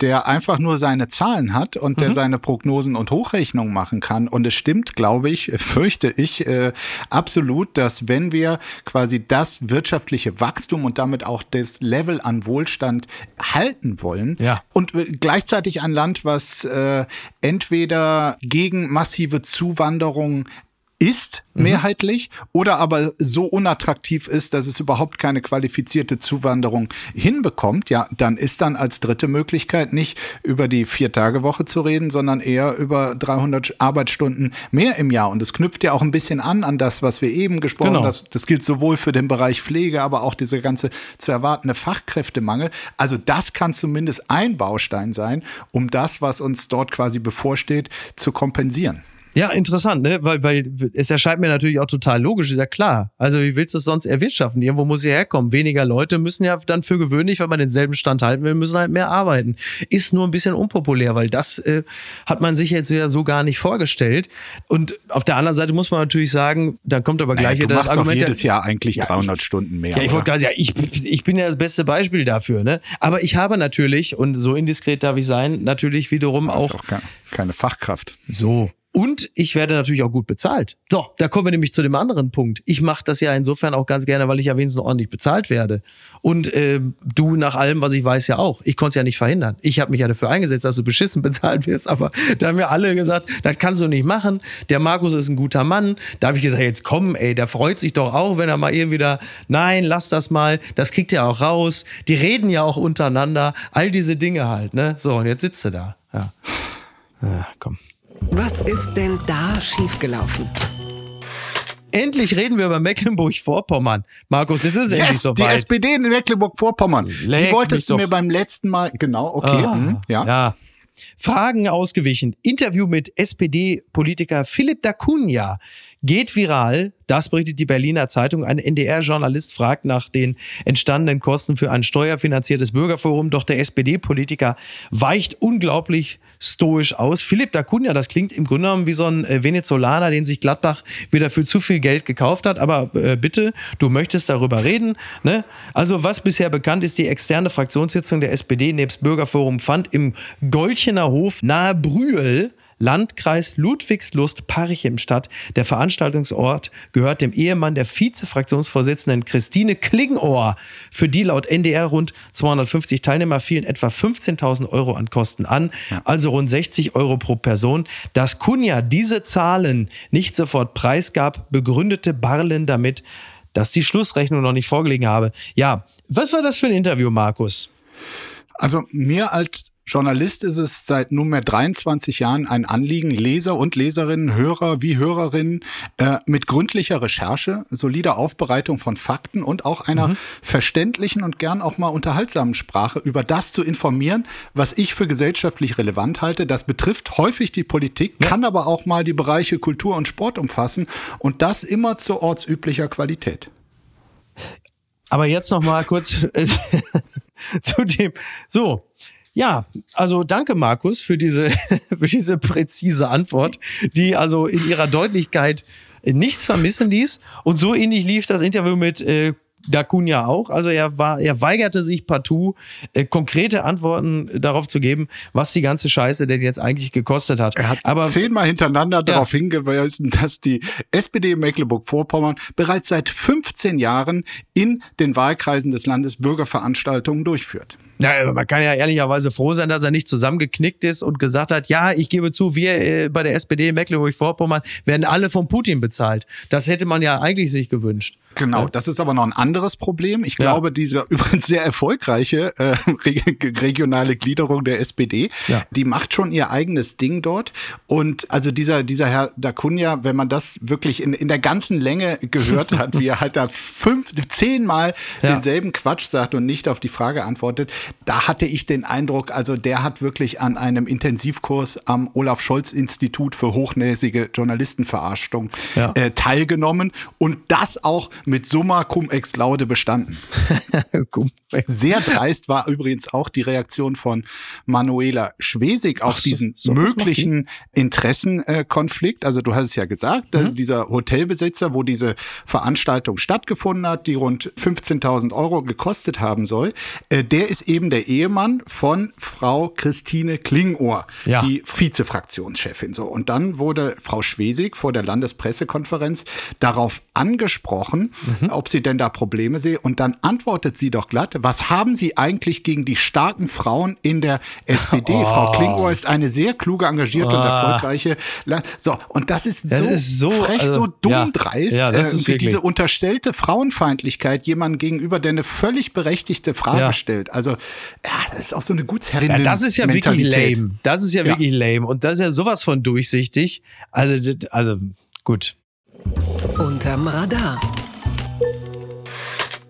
der einfach nur seine Zahlen hat und der mhm. seine Prognosen und Hochrechnungen machen kann. Und es stimmt, glaube ich, fürchte ich, äh, absolut, dass wenn wir quasi das wirtschaftliche Wachstum und damit auch das Level an Wohlstand halten wollen ja. und äh, gleichzeitig ein Land, was äh, entweder gegen massive Zuwanderung ist mhm. mehrheitlich oder aber so unattraktiv ist, dass es überhaupt keine qualifizierte Zuwanderung hinbekommt, ja, dann ist dann als dritte Möglichkeit nicht über die Vier-Tage-Woche zu reden, sondern eher über 300 Arbeitsstunden mehr im Jahr. Und das knüpft ja auch ein bisschen an an das, was wir eben gesprochen haben. Genau. Das, das gilt sowohl für den Bereich Pflege, aber auch diese ganze zu erwartende Fachkräftemangel. Also das kann zumindest ein Baustein sein, um das, was uns dort quasi bevorsteht, zu kompensieren. Ja, interessant, ne? Weil, weil es erscheint mir natürlich auch total logisch, ist ja klar. Also wie willst du es sonst erwirtschaften? Irgendwo muss sie herkommen. Weniger Leute müssen ja dann für gewöhnlich, wenn man denselben Stand halten will, müssen halt mehr arbeiten. Ist nur ein bisschen unpopulär, weil das äh, hat man sich jetzt ja so gar nicht vorgestellt. Und auf der anderen Seite muss man natürlich sagen, dann kommt aber gleich naja, wieder das Argument. Doch jedes Jahr eigentlich ja, 300 ich, Stunden mehr. Ja, ich wollte gerade sagen, ich, ich bin ja das beste Beispiel dafür, ne? Aber ich habe natürlich, und so indiskret darf ich sein, natürlich wiederum auch, auch keine Fachkraft. So, und ich werde natürlich auch gut bezahlt. So, da kommen wir nämlich zu dem anderen Punkt. Ich mache das ja insofern auch ganz gerne, weil ich ja wenigstens ordentlich bezahlt werde. Und äh, du nach allem, was ich weiß, ja auch. Ich konnte es ja nicht verhindern. Ich habe mich ja dafür eingesetzt, dass du beschissen bezahlt wirst. Aber da haben wir alle gesagt, das kannst du nicht machen. Der Markus ist ein guter Mann. Da habe ich gesagt, jetzt komm, ey, der freut sich doch auch, wenn er mal irgendwie da, nein, lass das mal. Das kriegt er auch raus. Die reden ja auch untereinander. All diese Dinge halt, ne? So, und jetzt sitzt du da. Ja. ja komm. Was ist denn da schiefgelaufen? Endlich reden wir über Mecklenburg-Vorpommern. Markus, jetzt ist es yes, endlich soweit. Die SPD in Mecklenburg-Vorpommern. Die wolltest du mir beim letzten Mal, genau, okay, ah, mh, ja. ja. Fragen ausgewichen. Interview mit SPD-Politiker Philipp Dacunia geht viral. Das berichtet die Berliner Zeitung. Ein NDR-Journalist fragt nach den entstandenen Kosten für ein steuerfinanziertes Bürgerforum. Doch der SPD-Politiker weicht unglaublich stoisch aus. Philipp Dacunia, das klingt im Grunde genommen wie so ein äh, Venezolaner, den sich Gladbach wieder für zu viel Geld gekauft hat. Aber äh, bitte, du möchtest darüber reden. Ne? Also was bisher bekannt ist, die externe Fraktionssitzung der SPD nebst Bürgerforum fand im Golchener Hof nahe Brühl Landkreis Ludwigslust-Parchim-Stadt. Der Veranstaltungsort gehört dem Ehemann der Vize-Fraktionsvorsitzenden Christine Klingohr, für die laut NDR rund 250 Teilnehmer fielen etwa 15.000 Euro an Kosten an, also rund 60 Euro pro Person. Dass Kunja diese Zahlen nicht sofort preisgab, begründete Barlen damit, dass die Schlussrechnung noch nicht vorgelegen habe. Ja, was war das für ein Interview, Markus? Also mir als Journalist ist es seit nunmehr 23 Jahren ein Anliegen, Leser und Leserinnen, Hörer wie Hörerinnen äh, mit gründlicher Recherche, solider Aufbereitung von Fakten und auch einer mhm. verständlichen und gern auch mal unterhaltsamen Sprache über das zu informieren, was ich für gesellschaftlich relevant halte. Das betrifft häufig die Politik, ja. kann aber auch mal die Bereiche Kultur und Sport umfassen und das immer zu ortsüblicher Qualität. Aber jetzt noch mal kurz äh, zu dem. So, ja, also danke Markus für diese, für diese präzise Antwort, die also in ihrer Deutlichkeit nichts vermissen ließ. Und so ähnlich lief das Interview mit äh, Dacunia auch. Also er war, er weigerte sich partout, äh, konkrete Antworten darauf zu geben, was die ganze Scheiße denn jetzt eigentlich gekostet hat. Er hat Aber, zehnmal hintereinander ja. darauf hingewiesen, dass die SPD in Mecklenburg-Vorpommern bereits seit 15 Jahren in den Wahlkreisen des Landes Bürgerveranstaltungen durchführt. Ja, man kann ja ehrlicherweise froh sein, dass er nicht zusammengeknickt ist und gesagt hat, ja, ich gebe zu, wir äh, bei der SPD in Mecklenburg-Vorpommern werden alle von Putin bezahlt. Das hätte man ja eigentlich sich gewünscht. Genau, das ist aber noch ein anderes Problem. Ich glaube, ja. diese übrigens sehr erfolgreiche äh, regionale Gliederung der SPD, ja. die macht schon ihr eigenes Ding dort. Und also dieser, dieser Herr Dacunia, wenn man das wirklich in, in der ganzen Länge gehört hat, wie er halt da fünf, zehnmal ja. denselben Quatsch sagt und nicht auf die Frage antwortet, da hatte ich den Eindruck, also der hat wirklich an einem Intensivkurs am Olaf Scholz Institut für hochnäsige Journalistenverarschung äh, teilgenommen und das auch mit Summa cum ex laude bestanden. Sehr dreist war übrigens auch die Reaktion von Manuela Schwesig auf so, diesen so möglichen Interessenkonflikt. Also du hast es ja gesagt, äh, mhm. dieser Hotelbesitzer, wo diese Veranstaltung stattgefunden hat, die rund 15.000 Euro gekostet haben soll, äh, der ist eben der Ehemann von Frau Christine Klingohr, ja. die Vizefraktionschefin. So und dann wurde Frau Schwesig vor der Landespressekonferenz darauf angesprochen, mhm. ob sie denn da Probleme sehe. Und dann antwortet sie doch glatt, was haben Sie eigentlich gegen die starken Frauen in der SPD? Oh. Frau Klingohr ist eine sehr kluge, engagierte oh. und erfolgreiche. So, und das ist das so, ist so frech, also, so dumm ja, dreist, ja, das äh, ist wie diese unterstellte Frauenfeindlichkeit jemandem gegenüber, der eine völlig berechtigte Frage ja. stellt. Also, ja, das ist auch so eine Gutsherrin. Ja, das ist ja wirklich lame. Das ist ja, ja wirklich lame. Und das ist ja sowas von durchsichtig. Also, also gut. Unterm Radar.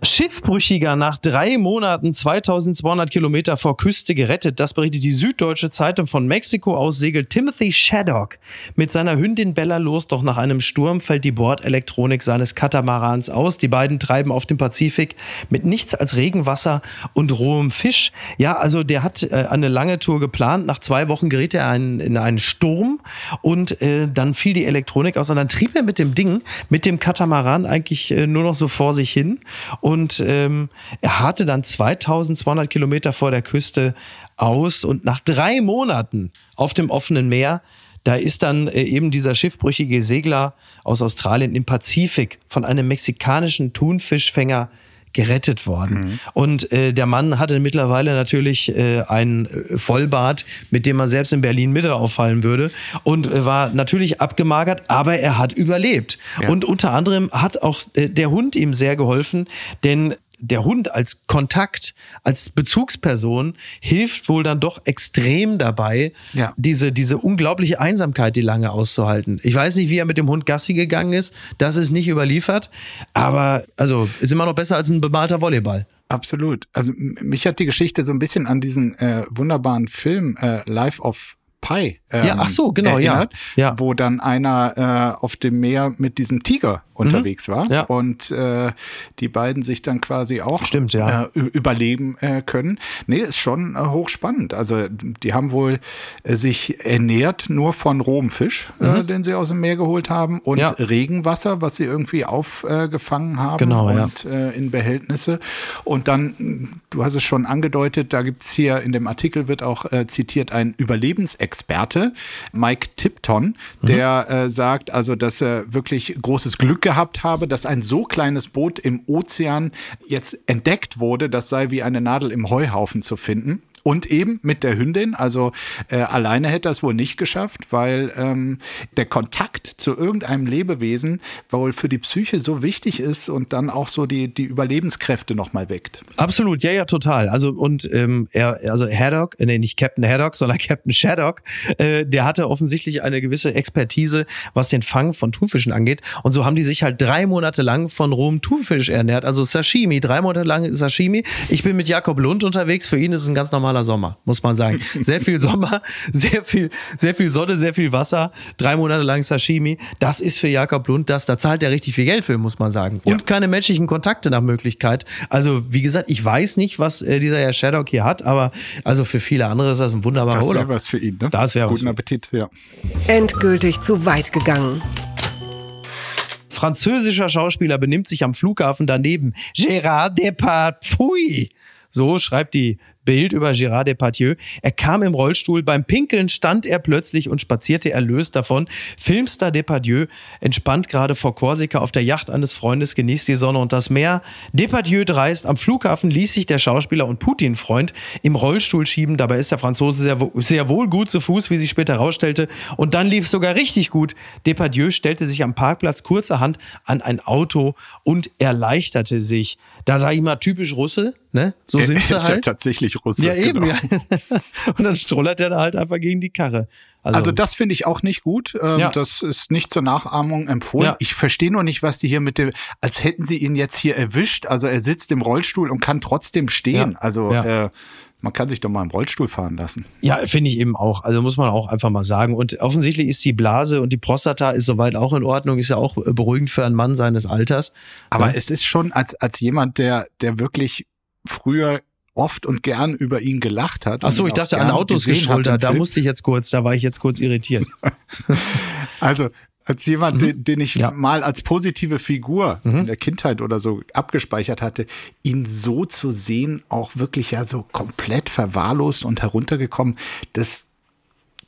Schiffbrüchiger nach drei Monaten 2200 Kilometer vor Küste gerettet. Das berichtet die Süddeutsche Zeitung von Mexiko aus. Segelt Timothy Shaddock mit seiner Hündin Bella los. Doch nach einem Sturm fällt die Bordelektronik seines Katamarans aus. Die beiden treiben auf dem Pazifik mit nichts als Regenwasser und rohem Fisch. Ja, also der hat äh, eine lange Tour geplant. Nach zwei Wochen geriet er ein, in einen Sturm und äh, dann fiel die Elektronik aus. Und dann trieb er mit dem Ding, mit dem Katamaran eigentlich äh, nur noch so vor sich hin. Und und ähm, er hatte dann 2200 Kilometer vor der Küste aus und nach drei Monaten auf dem offenen Meer da ist dann äh, eben dieser schiffbrüchige Segler aus Australien im Pazifik von einem mexikanischen Thunfischfänger gerettet worden. Mhm. Und äh, der Mann hatte mittlerweile natürlich äh, einen äh, Vollbart, mit dem man selbst in Berlin Mitte auffallen würde und äh, war natürlich abgemagert, aber er hat überlebt. Ja. Und unter anderem hat auch äh, der Hund ihm sehr geholfen, denn der Hund als Kontakt, als Bezugsperson hilft wohl dann doch extrem dabei, ja. diese, diese unglaubliche Einsamkeit, die lange auszuhalten. Ich weiß nicht, wie er mit dem Hund Gassi gegangen ist. Das ist nicht überliefert. Aber, also, ist immer noch besser als ein bemalter Volleyball. Absolut. Also, mich hat die Geschichte so ein bisschen an diesen äh, wunderbaren Film äh, Life of Pi ähm, ja, ach so, genau, erinnert, ja. ja. wo dann einer äh, auf dem Meer mit diesem Tiger unterwegs mhm. war ja. und äh, die beiden sich dann quasi auch Stimmt, ja. äh, überleben äh, können. Nee, ist schon äh, hochspannend. Also die haben wohl äh, sich ernährt nur von rohem Fisch, äh, mhm. den sie aus dem Meer geholt haben und ja. Regenwasser, was sie irgendwie aufgefangen haben genau, und äh, in Behältnisse. Und dann, du hast es schon angedeutet, da gibt's hier in dem Artikel wird auch äh, zitiert ein Überlebensexperiment Experte, Mike Tipton, der äh, sagt also, dass er wirklich großes Glück gehabt habe, dass ein so kleines Boot im Ozean jetzt entdeckt wurde, das sei wie eine Nadel im Heuhaufen zu finden. Und eben mit der Hündin, also äh, alleine hätte er es wohl nicht geschafft, weil ähm, der Kontakt zu irgendeinem Lebewesen wohl für die Psyche so wichtig ist und dann auch so die, die Überlebenskräfte nochmal weckt. Absolut, ja, ja, total. Also und ähm, er, also Haddock, äh, nee, nicht Captain Haddock, sondern Captain Shaddock, äh, der hatte offensichtlich eine gewisse Expertise, was den Fang von Thunfischen angeht. Und so haben die sich halt drei Monate lang von rohem Thunfisch ernährt, also Sashimi, drei Monate lang Sashimi. Ich bin mit Jakob Lund unterwegs, für ihn ist es ein ganz normaler Sommer, muss man sagen. Sehr viel Sommer, sehr viel, sehr viel Sonne, sehr viel Wasser, drei Monate lang Sashimi. Das ist für Jakob Lund das, da zahlt er richtig viel Geld für, muss man sagen. Und Ja. keine menschlichen Kontakte nach Möglichkeit. Also, wie gesagt, ich weiß nicht, was äh, dieser Herr Shaddock hier hat, aber also für viele andere ist das ein wunderbarer Das wäre Urlaub. was für ihn, ne? Das wäre Guten Appetit, ja. Endgültig zu weit gegangen. Französischer Schauspieler benimmt sich am Flughafen daneben. Gérard Depardieu. So schreibt die Bild über Gérard Depardieu. Er kam im Rollstuhl, beim Pinkeln stand er plötzlich und spazierte erlöst davon. Filmstar Depardieu entspannt gerade vor Korsika auf der Yacht eines Freundes, genießt die Sonne und das Meer. Depardieu dreist. Am Flughafen ließ sich der Schauspieler und Putin-Freund im Rollstuhl schieben. Dabei ist der Franzose sehr, sehr wohl gut zu Fuß, wie sich später herausstellte. Und dann lief es sogar richtig gut. Depardieu stellte sich am Parkplatz kurzerhand an ein Auto und erleichterte sich. Da sah ich mal typisch Russe, ne? So sind sie ist ja halt. Tatsächlich Russe. Ja, eben, genau. ja. Und dann strollert er da halt einfach gegen die Karre. Also das finde ich auch nicht gut. Ähm, Ja. Das ist nicht zur Nachahmung empfohlen. Ja. Ich verstehe nur nicht, was die hier mit dem, als hätten sie ihn jetzt hier erwischt. Also er sitzt im Rollstuhl und kann trotzdem stehen. Also. Äh, man kann sich doch mal im Rollstuhl fahren lassen. Ja, finde ich eben auch. Also muss man auch einfach mal sagen. Und offensichtlich ist die Blase und die Prostata ist soweit auch in Ordnung, ist ja auch äh, beruhigend für einen Mann seines Alters. Aber Ja. es ist schon als, als jemand, der, der wirklich früher oft und gern über ihn gelacht hat. Ach so, ich dachte an Autos geschultert. Da musste ich jetzt kurz, da war ich jetzt kurz irritiert. Also als jemand, den, den ich Mhm. Ja. Mhm. mal als positive Figur in der Kindheit oder so abgespeichert hatte, ihn so zu sehen, auch wirklich ja so komplett verwahrlost und heruntergekommen, das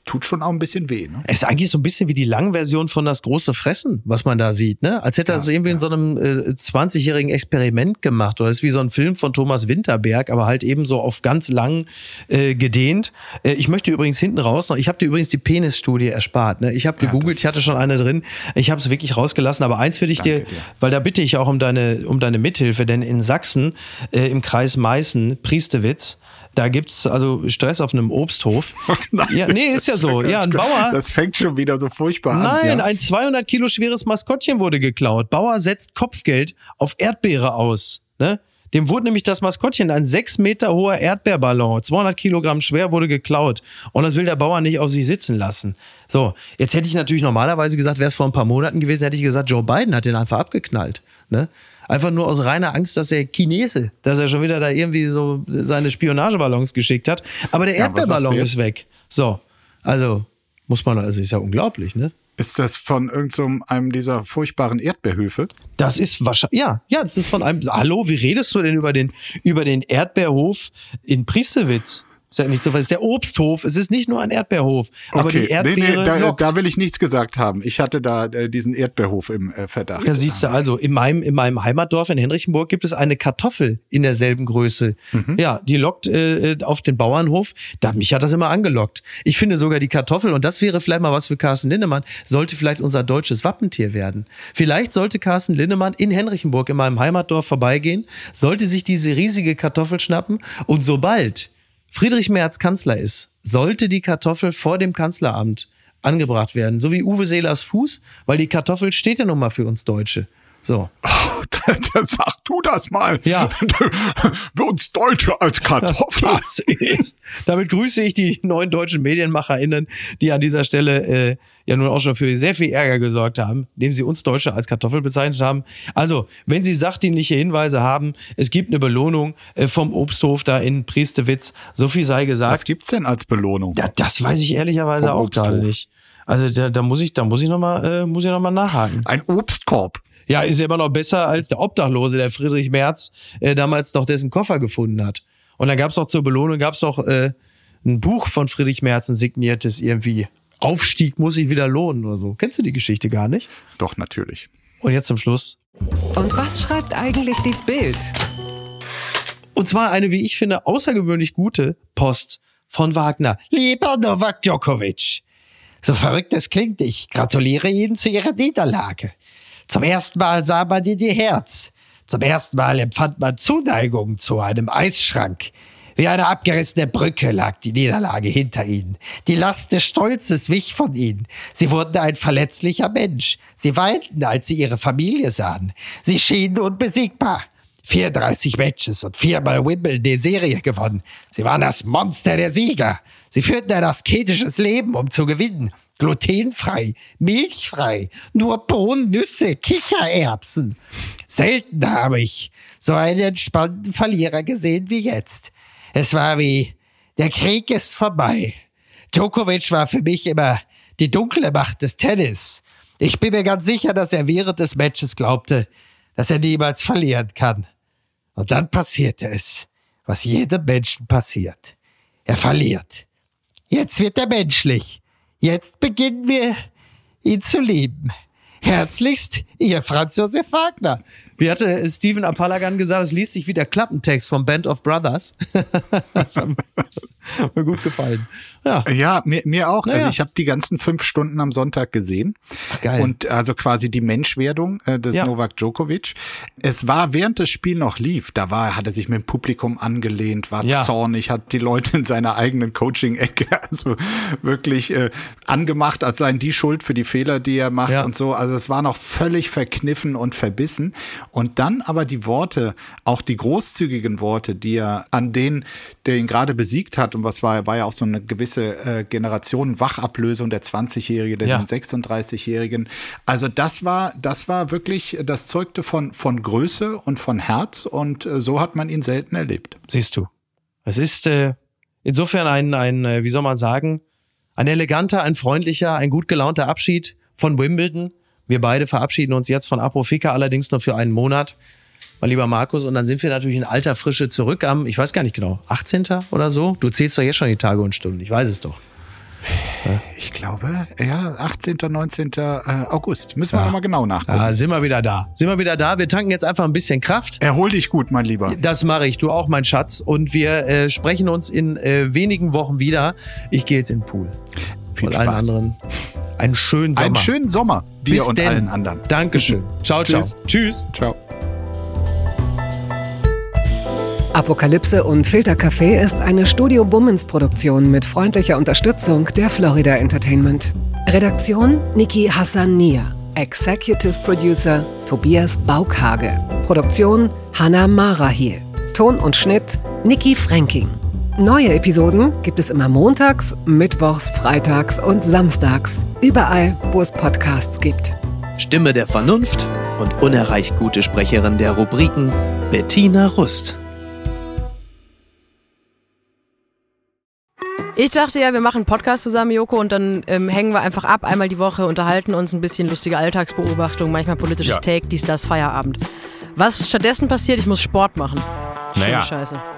tut schon auch ein bisschen weh. Ne? Es ist eigentlich so ein bisschen wie die Langversion von das große Fressen, was man da sieht, ne? Als hätte er das irgendwie in so einem äh, 20-jährigen Experiment gemacht. Oder ist wie so ein Film von Thomas Winterberg, aber halt eben so auf ganz lang äh, gedehnt. Äh, ich möchte übrigens hinten raus noch, ich habe dir übrigens die Penisstudie erspart. Ne? Ich habe gegoogelt, das- ich hatte schon eine drin. Ich habe es wirklich rausgelassen, aber eins würde ich dir, dir. weil da bitte ich auch um deine, um deine Mithilfe, denn in Sachsen, äh, im Kreis Meißen, Priestewitz, da gibt's also Stress auf einem Obsthof. ja, nee, ist ja so. Ja, ein Bauer. Das fängt schon wieder so furchtbar an. Nein, ja. ein 200 Kilo schweres Maskottchen wurde geklaut. Bauer setzt Kopfgeld auf Erdbeere aus. Ne? Dem wurde nämlich das Maskottchen, ein 6 Meter hoher Erdbeerballon, 200 Kilogramm schwer, wurde geklaut. Und das will der Bauer nicht auf sich sitzen lassen. So, jetzt hätte ich natürlich normalerweise gesagt, wäre es vor ein paar Monaten gewesen, hätte ich gesagt, Joe Biden hat den einfach abgeknallt. Ne? Einfach nur aus reiner Angst, dass er Chinese, dass er schon wieder da irgendwie so seine Spionageballons geschickt hat. Aber der Ja, Erdbeerballon ist weg. So, also muss man, also ist ja unglaublich, ne? Ist das von irgendeinem einem dieser furchtbaren Erdbeerhöfe? Das ist wahrscheinlich, ja, ja, das ist von einem, hallo, wie redest du denn über den, über den Erdbeerhof in Priestewitz? Ist ja nicht so, es ist der Obsthof, es ist nicht nur ein Erdbeerhof, aber die Erdbeere da, lockt. da will ich nichts gesagt haben. Ich hatte da äh, diesen Erdbeerhof im äh, Verdacht. Ja, siehst du, also in meinem, in meinem Heimatdorf in Henrichenburg gibt es eine Kartoffel in derselben Größe. Ja, die lockt äh, auf den Bauernhof. Da, mich hat das immer angelockt. Ich finde sogar die Kartoffel, und das wäre vielleicht mal was für Carsten Lindemann, sollte vielleicht unser deutsches Wappentier werden. Vielleicht sollte Carsten Lindemann in Henrichenburg in meinem Heimatdorf vorbeigehen, sollte sich diese riesige Kartoffel schnappen und sobald Friedrich Merz Kanzler ist, sollte die Kartoffel vor dem Kanzleramt angebracht werden. So wie Uwe Seelers Fuß, weil die Kartoffel steht ja nun mal für uns Deutsche. So. da sag du das mal. Ja. Für uns Deutsche als Kartoffel. Das ist. Damit grüße ich die neuen deutschen MedienmacherInnen, die an dieser Stelle äh, ja nun auch schon für sehr viel Ärger gesorgt haben, indem sie uns Deutsche als Kartoffel bezeichnet haben. Also, wenn Sie sachdienliche Hinweise haben, es gibt eine Belohnung äh, vom Obsthof da in Priestewitz, so viel sei gesagt. Was gibt's denn als Belohnung? Ja, das weiß ich ehrlicherweise Vom auch Obsthof. gerade nicht. Also da, da muss ich, da muss ich noch mal, äh, muss ich noch mal nachhaken. Ein Obstkorb. Ja, ist ja immer noch besser als der Obdachlose, der Friedrich Merz äh, damals doch dessen Koffer gefunden hat. Und dann gab's doch zur Belohnung, gab's doch äh, ein Buch von Friedrich Merzen signiert ist, irgendwie Aufstieg muss sich wieder lohnen oder so. Kennst du die Geschichte gar nicht? Doch, natürlich. Und jetzt zum Schluss. Und was schreibt eigentlich die Bild? Und zwar eine, wie ich finde, außergewöhnlich gute Post von Wagner. Lieber Novak Djokovic, so verrückt es klingt, ich gratuliere Ihnen zu Ihrer Niederlage. Zum ersten Mal sah man in Ihr Herz. Zum ersten Mal empfand man Zuneigung zu einem Eisschrank. Wie eine abgerissene Brücke lag die Niederlage hinter ihnen. Die Last des Stolzes wich von ihnen. Sie wurden ein verletzlicher Mensch. Sie weinten, als sie ihre Familie sahen. Sie schienen unbesiegbar. 34 Matches und viermal Wimbledon die Serie gewonnen. Sie waren das Monster der Sieger. Sie führten ein asketisches Leben, um zu gewinnen. Glutenfrei, milchfrei, nur Bohnen, Nüsse, Kichererbsen. Selten habe ich so einen entspannten Verlierer gesehen wie jetzt. Es war wie, der Krieg ist vorbei. Djokovic war für mich immer die dunkle Macht des Tennis. Ich bin mir ganz sicher, dass er während des Matches glaubte, dass er niemals verlieren kann. Und dann passierte es, was jedem Menschen passiert. Er verliert. Jetzt wird er menschlich. Jetzt beginnen wir, ihn zu lieben. Herzlichst, Ihr Franz Josef Wagner. Wie hatte Steven Apalagan gesagt, es liest sich wie der Klappentext vom Band of Brothers. das hat mir gut gefallen. Ja, Ja, mir, mir auch. Naja. Also ich habe die ganzen fünf Stunden am Sonntag gesehen. Ach, geil. Und also quasi die Menschwerdung äh, des Ja. Novak Djokovic. Es war während das Spiel noch lief, da war, hat er sich mit dem Publikum angelehnt, war Ja. zornig, hat die Leute in seiner eigenen Coaching-Ecke also wirklich äh, angemacht, als seien die schuld für die Fehler, die er macht Ja. und so. Also es war noch völlig verkniffen und verbissen. Und dann aber die Worte, auch die großzügigen Worte, die er an den, der ihn gerade besiegt hat, und was war, war ja auch so eine gewisse äh, Generation Wachablösung der 20-Jährige, der Ja. den 36-Jährigen. Also das war, das war wirklich, das zeugte von, von Größe und von Herz und äh, so hat man ihn selten erlebt. siehst du. Es ist äh, insofern ein, ein, äh, wie soll man sagen, ein eleganter, ein freundlicher, ein gut gelaunter Abschied von Wimbledon. Wir beide verabschieden uns jetzt von Aprofika, allerdings nur für einen Monat. Mein lieber Markus, und dann sind wir natürlich in alter Frische zurück am, ich weiß gar nicht genau, 18. oder so? Du zählst doch jetzt schon die Tage und Stunden, ich weiß es doch. Ich glaube, ja, 18., 19. äh, August. Müssen wir nochmal genau nachgucken. Ah, sind wir wieder da. Sind wir wieder da. Wir tanken jetzt einfach ein bisschen Kraft. Erhol dich gut, mein Lieber. Das mache ich, du auch, mein Schatz. Und wir äh, sprechen uns in äh, wenigen Wochen wieder. Ich gehe jetzt in den Pool. Viel und allen Spaß. anderen einen schönen Sommer. Einen schönen Sommer, dir Bis und denn. allen anderen. Dankeschön. Ciao, ciao. Tschüss. Tschüss. Ciao. Apokalypse und Filtercafé ist eine Studio Bummens Produktion mit freundlicher Unterstützung der Florida Entertainment. Redaktion Niki Hassania. Executive Producer Tobias Baukhage. Produktion Hanna Marahiel. Ton und Schnitt Niki Fränking. Neue Episoden gibt es immer montags, mittwochs, freitags und samstags. Überall, wo es Podcasts gibt. Stimme der Vernunft und unerreicht gute Sprecherin der Rubriken Bettina Rust. Ich dachte ja, wir machen einen Podcast zusammen, Joko, und dann ähm, hängen wir einfach ab, einmal die Woche, unterhalten uns ein bisschen lustige Alltagsbeobachtung, manchmal politisches Ja. Take, dies, das, Feierabend. Was stattdessen passiert, ich muss Sport machen. Schöne Naja. Scheiße.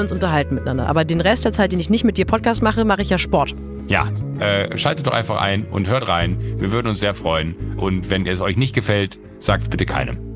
uns unterhalten miteinander. Aber den Rest der Zeit, den ich nicht mit dir Podcast mache, mache ich ja Sport. Ja, äh, schaltet doch einfach ein und hört rein. Wir würden uns sehr freuen. Und wenn es euch nicht gefällt, sagt es bitte keinem.